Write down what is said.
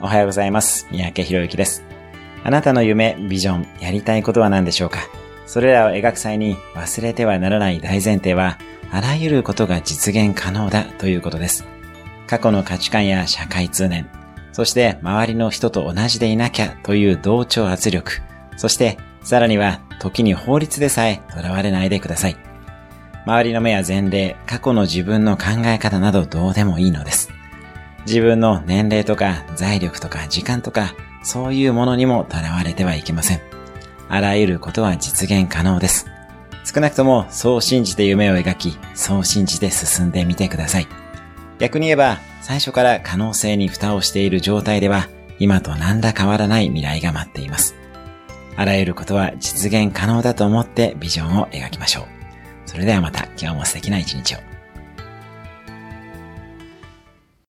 おはようございます。三宅博之です。あなたの夢、ビジョン、やりたいことは何でしょうか？それらを描く際に忘れてはならない大前提は、あらゆることが実現可能だということです。過去の価値観や社会通念、そして周りの人と同じでいなきゃという同調圧力、そしてさらには時に法律でさえ囚われないでください。周りの目や前例、過去の自分の考え方などどうでもいいのです。自分の年齢とか財力とか時間とかそういうものにも囚われてはいけません。あらゆることは実現可能です。少なくともそう信じて夢を描き、そう信じて進んでみてください。逆に言えば、最初から可能性に蓋をしている状態では、今と何ら変わらない未来が待っています。あらゆることは実現可能だと思ってビジョンを描きましょう。それではまた今日も素敵な一日を。